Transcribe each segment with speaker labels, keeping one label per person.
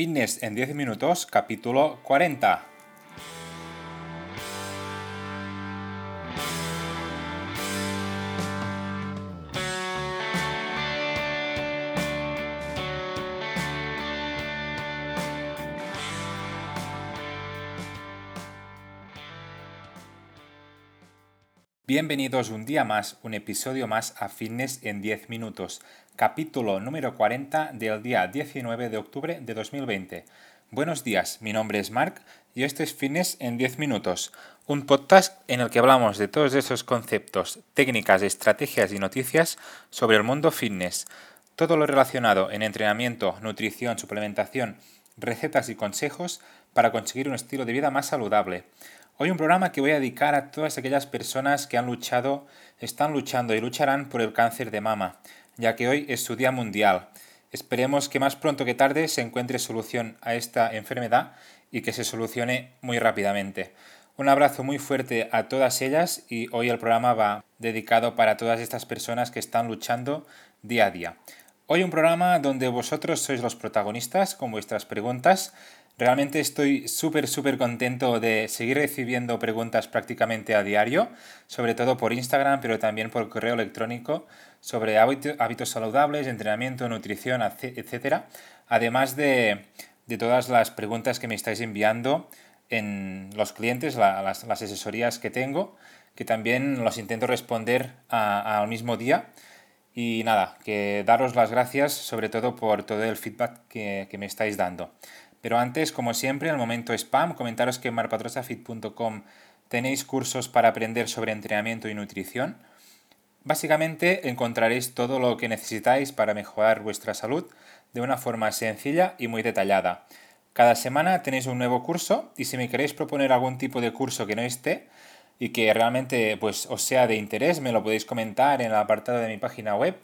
Speaker 1: Fitness en 10 minutos, capítulo 40. Bienvenidos un día más, un episodio más a Fitness en 10 minutos, capítulo número 40 del día 19 de octubre de 2020. Buenos días, mi nombre es Mark y este es Fitness en 10 minutos, un podcast en el que hablamos de todos esos conceptos, técnicas, estrategias y noticias sobre el mundo fitness. Todo lo relacionado en entrenamiento, nutrición, suplementación, recetas y consejos para conseguir un estilo de vida más saludable. Hoy un programa que voy a dedicar a todas aquellas personas que han luchado, están luchando y lucharán por el cáncer de mama, ya que hoy es su día mundial. Esperemos que más pronto que tarde se encuentre solución a esta enfermedad y que se solucione muy rápidamente. Un abrazo muy fuerte a todas ellas y hoy el programa va dedicado para todas estas personas que están luchando día a día. Hoy un programa donde vosotros sois los protagonistas con vuestras preguntas Realmente estoy súper, súper contento de seguir recibiendo preguntas prácticamente a diario, sobre todo por Instagram, pero también por correo electrónico, sobre hábitos saludables, entrenamiento, nutrición, etc. Además de, todas las preguntas que me estáis enviando en los clientes, las, asesorías que tengo, que también los intento responder al mismo día. Y nada, que daros las gracias sobre todo por todo el feedback que, que me estáis dando. Pero antes, como siempre, en el momento spam, comentaros que en marpatrosafit.com tenéis cursos para aprender sobre entrenamiento y nutrición. Básicamente encontraréis todo lo que necesitáis para mejorar vuestra salud de una forma sencilla y muy detallada. Cada semana tenéis un nuevo curso y si me queréis proponer algún tipo de curso que no esté y que realmente pues, os sea de interés, me lo podéis comentar en el apartado de mi página web,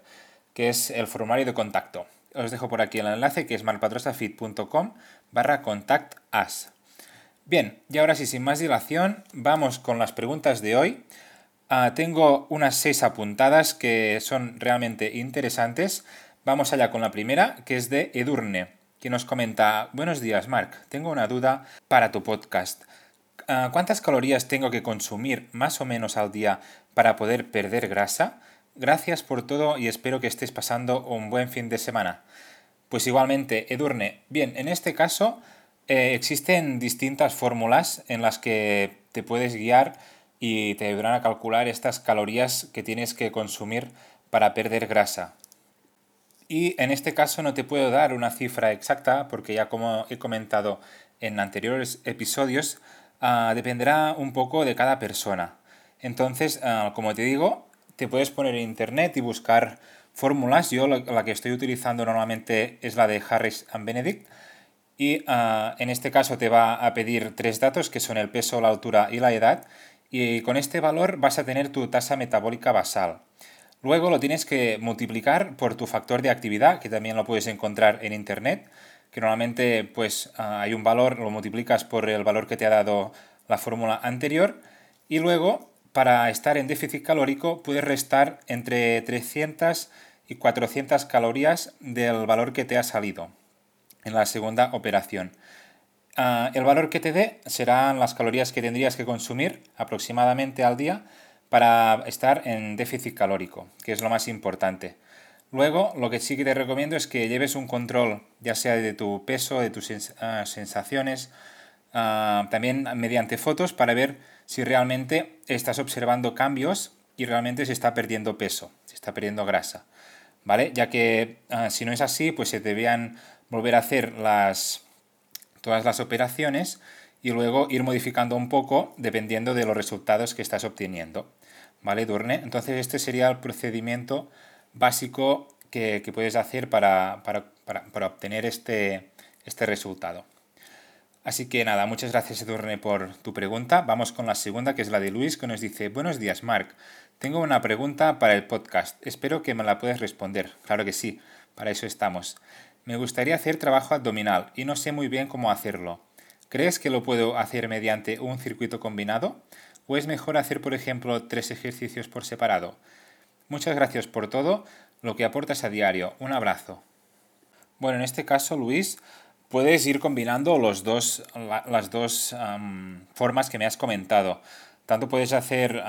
Speaker 1: que es el formulario de contacto os dejo por aquí el enlace que es malpatrosafit.com barra contact us. Bien, y ahora sí, sin más dilación, vamos con las preguntas de hoy. Ah, tengo unas seis apuntadas que son realmente interesantes. Vamos allá con la primera, que es de Edurne, que nos comenta, buenos días Marc, tengo una duda para tu podcast. Ah, ¿Cuántas calorías tengo que consumir más o menos al día para poder perder grasa? Gracias por todo y espero que estés pasando un buen fin de semana. Pues igualmente, Edurne, bien, en este caso eh, existen distintas fórmulas en las que te puedes guiar y te ayudarán a calcular estas calorías que tienes que consumir para perder grasa. Y en este caso no te puedo dar una cifra exacta porque ya como he comentado en anteriores episodios, ah, dependerá un poco de cada persona. Entonces, ah, como te digo, te puedes poner en internet y buscar fórmulas. Yo la, que estoy utilizando normalmente es la de Harris and Benedict. Y ah, en este caso te va a pedir tres datos que son el peso, la altura y la edad. Y con este valor vas a tener tu tasa metabólica basal. Luego lo tienes que multiplicar por tu factor de actividad, que también lo puedes encontrar en internet, que normalmente pues ah, hay un valor, lo multiplicas por el valor que te ha dado la fórmula anterior. Y luego para estar en déficit calórico puedes restar entre 300 y 400 calorías del valor que te ha salido en la segunda operación. Ah, el valor que te dé serán las calorías que tendrías que consumir aproximadamente al día para estar en déficit calórico, que es lo más importante. Luego, lo que sí que te recomiendo es que lleves un control, ya sea de tu peso, de tus ah, sensaciones, Ah, también mediante fotos para ver si realmente estás observando cambios y realmente se está perdiendo peso, se está perdiendo grasa. ¿Vale? Ya que ah, si no es así, pues se debían volver a hacer las, todas las operaciones y luego ir modificando un poco dependiendo de los resultados que estás obteniendo. ¿Vale, Durne? Entonces este sería el procedimiento básico que, puedes hacer para, para obtener este, este resultado. Así que nada, muchas gracias Edurne por tu pregunta. Vamos con la segunda, que es la de Luis, que nos dice, buenos días Marc, tengo una pregunta para el podcast. Espero que me la puedas responder. Claro que sí, para eso estamos. Me gustaría hacer trabajo abdominal y no sé muy bien cómo hacerlo. ¿Crees que lo puedo hacer mediante un circuito combinado? ¿O es mejor hacer, por ejemplo, tres ejercicios por separado? Muchas gracias por todo lo que aportas a diario. Un abrazo. Bueno, en este caso, Luis, puedes ir combinando los dos, las dos formas que me has comentado. Tanto puedes hacer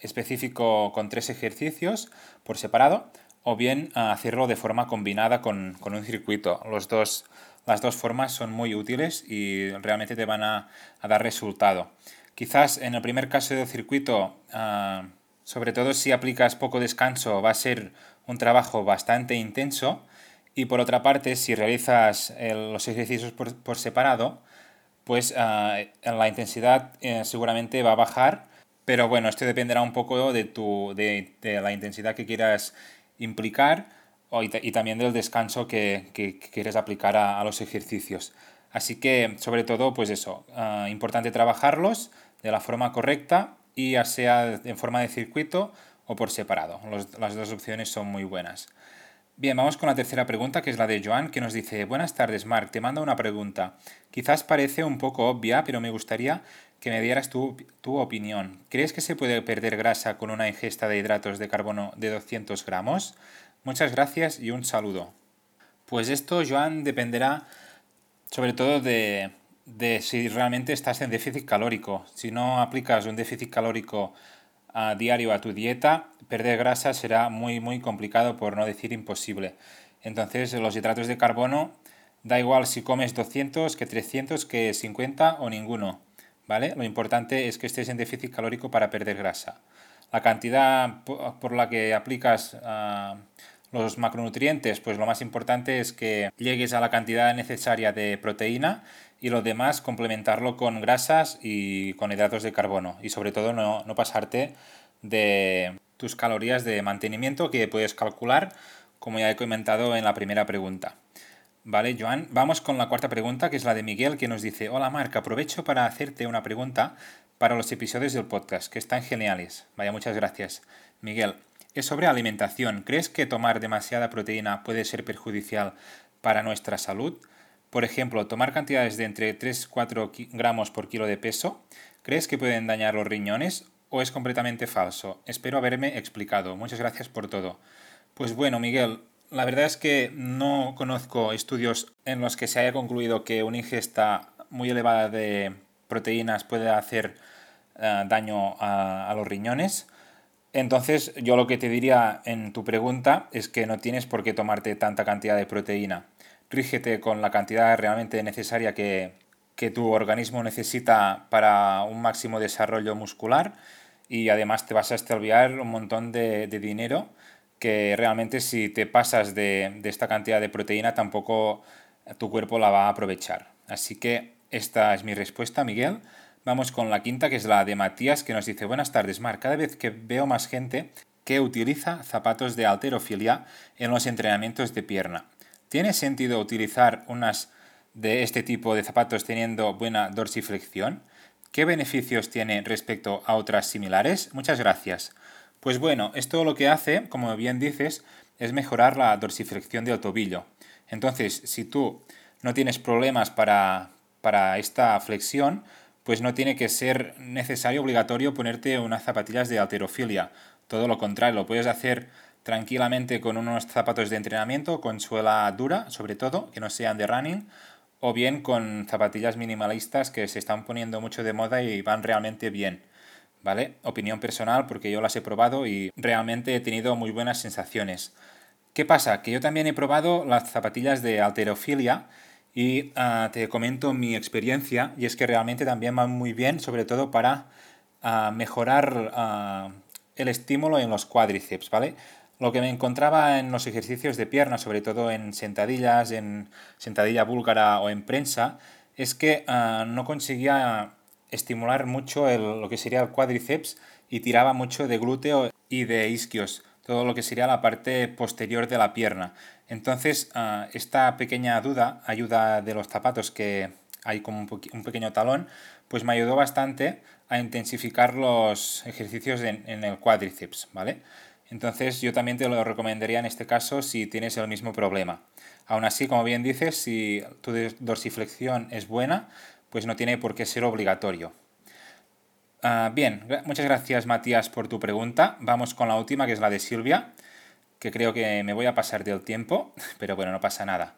Speaker 1: específico con tres ejercicios por separado o bien ah, hacerlo de forma combinada con, un circuito. Los dos, las dos formas son muy útiles y realmente te van a, dar resultado. Quizás en el primer caso del circuito, ah, sobre todo si aplicas poco descanso, va a ser un trabajo bastante intenso. Y por otra parte, si realizas los ejercicios por, separado, pues la intensidad eh, seguramente va a bajar pero bueno, esto dependerá un poco de, tu, de, la intensidad que quieras implicar y, también del descanso que, quieres aplicar a, los ejercicios. Así que, sobre todo, pues eso, uh, importante trabajarlos de la forma correcta y ya sea en forma de circuito o por separado. las dos opciones son muy buenas. Bien, vamos con la tercera pregunta, que es la de Joan, que nos dice, buenas tardes, Marc, te mando una pregunta. Quizás parece un poco obvia, pero me gustaría que me dieras tu, opinión. ¿Crees que se puede perder grasa con una ingesta de hidratos de carbono de 200 gramos? Muchas gracias y un saludo. Pues esto, Joan, dependerá sobre todo de, de si realmente estás en déficit calórico. Si no aplicas un déficit calórico a diario a tu dieta, perder grasa será muy muy complicado por no decir imposible. Entonces los hidratos de carbono da igual si comes 200 que 300 que 50 o ninguno, ¿vale? Lo importante es que estés en déficit calórico para perder grasa. La cantidad por la que aplicas ah, los macronutrientes, pues lo más importante es que llegues a la cantidad necesaria de proteína y lo demás complementarlo con grasas y con hidratos de carbono y sobre todo no, pasarte de tus calorías de mantenimiento que puedes calcular como ya he comentado en la primera pregunta. Vale, Joan, vamos con la cuarta pregunta que es la de Miguel que nos dice, hola Marc, aprovecho para hacerte una pregunta para los episodios del podcast que están geniales. Vaya, muchas gracias. Miguel, es sobre alimentación. ¿Crees que tomar demasiada proteína puede ser perjudicial para nuestra salud? Por ejemplo, tomar cantidades de entre 3-4 gramos por kilo de peso, ¿crees que pueden dañar los riñones o es completamente falso? Espero haberme explicado. Muchas gracias por todo. Pues bueno, Miguel, la verdad es que no conozco estudios en los que se haya concluido que una ingesta muy elevada de proteínas puede hacer eh, daño a los riñones. Entonces, yo lo que te diría en tu pregunta es que no tienes por qué tomarte tanta cantidad de proteína rígete con la cantidad realmente necesaria que, tu organismo necesita para un máximo desarrollo muscular y además te vas a extraviar un montón de, dinero que realmente si te pasas de, esta cantidad de proteína tampoco tu cuerpo la va a aprovechar. Así que esta es mi respuesta, Miguel. Vamos con la quinta, que es la de Matías, que nos dice, buenas tardes, Mar. Cada vez que veo más gente que utiliza zapatos de alterofilia en los entrenamientos de pierna. ¿Tiene sentido utilizar unas de este tipo de zapatos teniendo buena dorsiflexión? ¿Qué beneficios tiene respecto a otras similares? Muchas gracias. Pues bueno, esto lo que hace, como bien dices, es mejorar la dorsiflexión del tobillo. Entonces, si tú no tienes problemas para, para esta flexión, pues no tiene que ser necesario, obligatorio ponerte unas zapatillas de alterofilia. Todo lo contrario, lo puedes hacer tranquilamente con unos zapatos de entrenamiento, con suela dura, sobre todo, que no sean de running, o bien con zapatillas minimalistas que se están poniendo mucho de moda y van realmente bien. ¿Vale? Opinión personal porque yo las he probado y realmente he tenido muy buenas sensaciones. ¿Qué pasa? Que yo también he probado las zapatillas de alterofilia y ah, te comento mi experiencia y es que realmente también van muy bien, sobre todo para ah, mejorar ah, el estímulo en los cuádriceps, ¿vale? Lo que me encontraba en los ejercicios de pierna, sobre todo en sentadillas, en sentadilla búlgara o en prensa, es que no conseguía estimular mucho lo que sería el cuádriceps y tiraba mucho de glúteo y de isquios, todo lo que sería la parte posterior de la pierna. Entonces, ah, esta pequeña duda, ayuda de los zapatos que hay como un, pequeño talón, pues me ayudó bastante a intensificar los ejercicios en, en el cuádriceps, ¿vale? Entonces yo también te lo recomendaría en este caso si tienes el mismo problema. Aún así, como bien dices, si tu dorsiflexión es buena, pues no tiene por qué ser obligatorio. Ah, bien, muchas gracias Matías por tu pregunta. Vamos con la última, que es la de Silvia, que creo que me voy a pasar del tiempo, pero bueno, no pasa nada.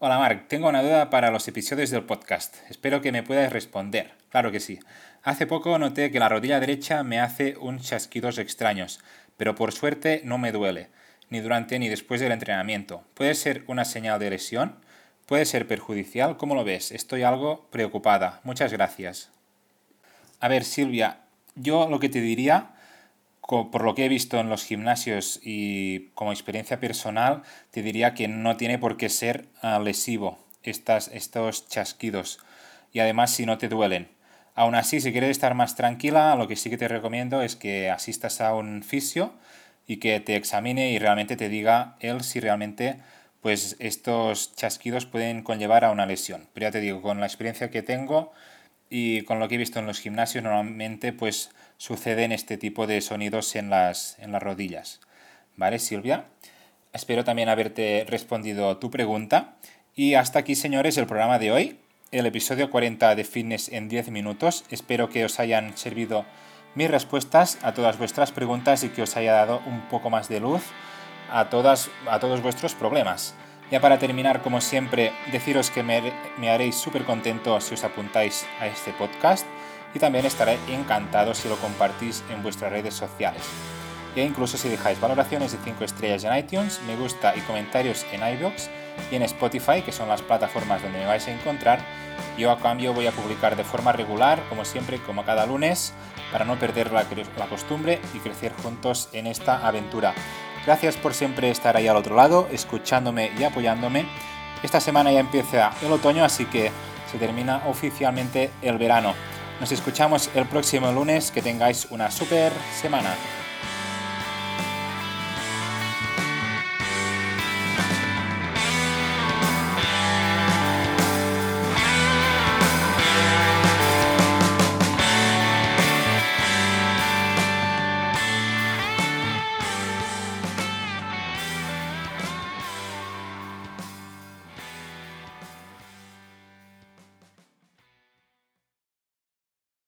Speaker 1: Hola Mark, tengo una duda para los episodios del podcast. Espero que me puedas responder. Claro que sí. Hace poco noté que la rodilla derecha me hace un chasquidos extraños, pero por suerte no me duele, ni durante ni después del entrenamiento. ¿Puede ser una señal de lesión? ¿Puede ser perjudicial? ¿Cómo lo ves? Estoy algo preocupada. Muchas gracias. A ver, Silvia, yo lo que te diría por lo que he visto en los gimnasios y como experiencia personal, te diría que no tiene por qué ser ah, lesivo estas, estos chasquidos. Y además si no te duelen. Aún así, si quieres estar más tranquila, lo que sí que te recomiendo es que asistas a un fisio y que te examine y realmente te diga él si realmente pues estos chasquidos pueden conllevar a una lesión. Pero ya te digo, con la experiencia que tengo y con lo que he visto en los gimnasios, normalmente pues suceden este tipo de sonidos en las, en las rodillas. ¿Vale, Silvia? Espero también haberte respondido tu pregunta. Y hasta aquí, señores, el programa de hoy, el episodio 40 de Fitness en 10 minutos. Espero que os hayan servido mis respuestas a todas vuestras preguntas y que os haya dado un poco más de luz a, todas, a todos vuestros problemas. Ya para terminar, como siempre, deciros que me, haréis súper contento si os apuntáis a este podcast y también estaré encantado si lo compartís en vuestras redes sociales. E incluso si dejáis valoraciones de 5 estrellas en iTunes, me gusta y comentarios en iVoox y en Spotify, que son las plataformas donde me vais a encontrar. Yo a cambio voy a publicar de forma regular, como siempre, como cada lunes, para no perder la, costumbre y crecer juntos en esta aventura. Gracias por siempre estar ahí al otro lado, escuchándome y apoyándome. Esta semana ya empieza el otoño, así que se termina oficialmente el verano. Nos escuchamos el próximo lunes. Que tengáis una super semana.